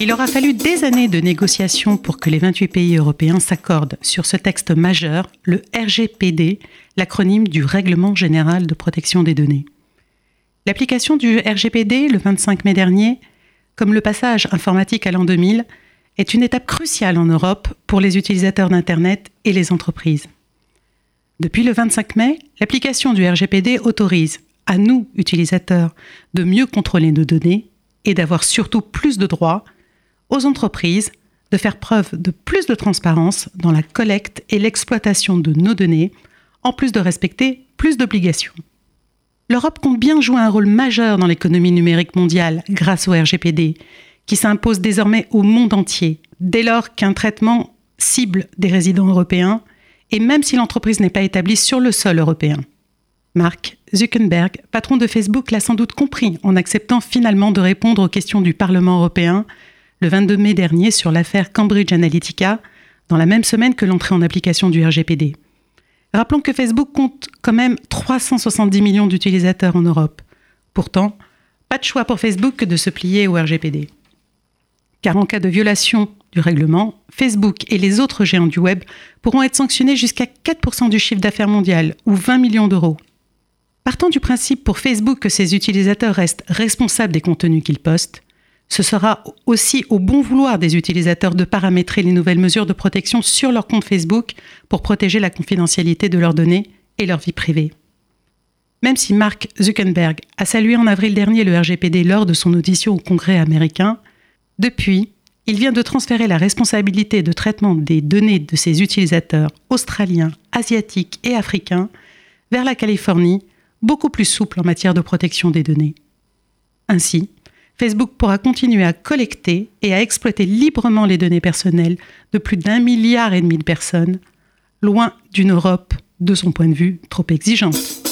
Il aura fallu des années de négociations pour que les 28 pays européens s'accordent sur ce texte majeur, le RGPD, l'acronyme du Règlement général de protection des données. L'application du RGPD le 25 mai dernier, comme le passage informatique à l'an 2000, est une étape cruciale en Europe pour les utilisateurs d'Internet et les entreprises. Depuis le 25 mai, l'application du RGPD autorise, à nous, utilisateurs, de mieux contrôler nos données et d'avoir surtout plus de droits aux entreprises de faire preuve de plus de transparence dans la collecte et l'exploitation de nos données, en plus de respecter plus d'obligations. L'Europe compte bien jouer un rôle majeur dans l'économie numérique mondiale grâce au RGPD, qui s'impose désormais au monde entier, dès lors qu'un traitement cible des résidents européens, et même si l'entreprise n'est pas établie sur le sol européen. Mark Zuckerberg, patron de Facebook, l'a sans doute compris en acceptant finalement de répondre aux questions du Parlement européen le 22 mai dernier sur l'affaire Cambridge Analytica, dans la même semaine que l'entrée en application du RGPD. Rappelons que Facebook compte quand même 370 millions d'utilisateurs en Europe. Pourtant, pas de choix pour Facebook que de se plier au RGPD. Car en cas de violation du règlement, Facebook et les autres géants du web pourront être sanctionnés jusqu'à 4% du chiffre d'affaires mondial ou 20 millions d'euros. Partant du principe pour Facebook que ses utilisateurs restent responsables des contenus qu'ils postent, ce sera aussi au bon vouloir des utilisateurs de paramétrer les nouvelles mesures de protection sur leur compte Facebook pour protéger la confidentialité de leurs données et leur vie privée. Même si Mark Zuckerberg a salué en avril dernier le RGPD lors de son audition au Congrès américain, depuis, il vient de transférer la responsabilité de traitement des données de ses utilisateurs australiens, asiatiques et africains vers la Californie, beaucoup plus souple en matière de protection des données. Ainsi, Facebook pourra continuer à collecter et à exploiter librement les données personnelles de plus d'un milliard et demi de personnes, loin d'une Europe, de son point de vue, trop exigeante.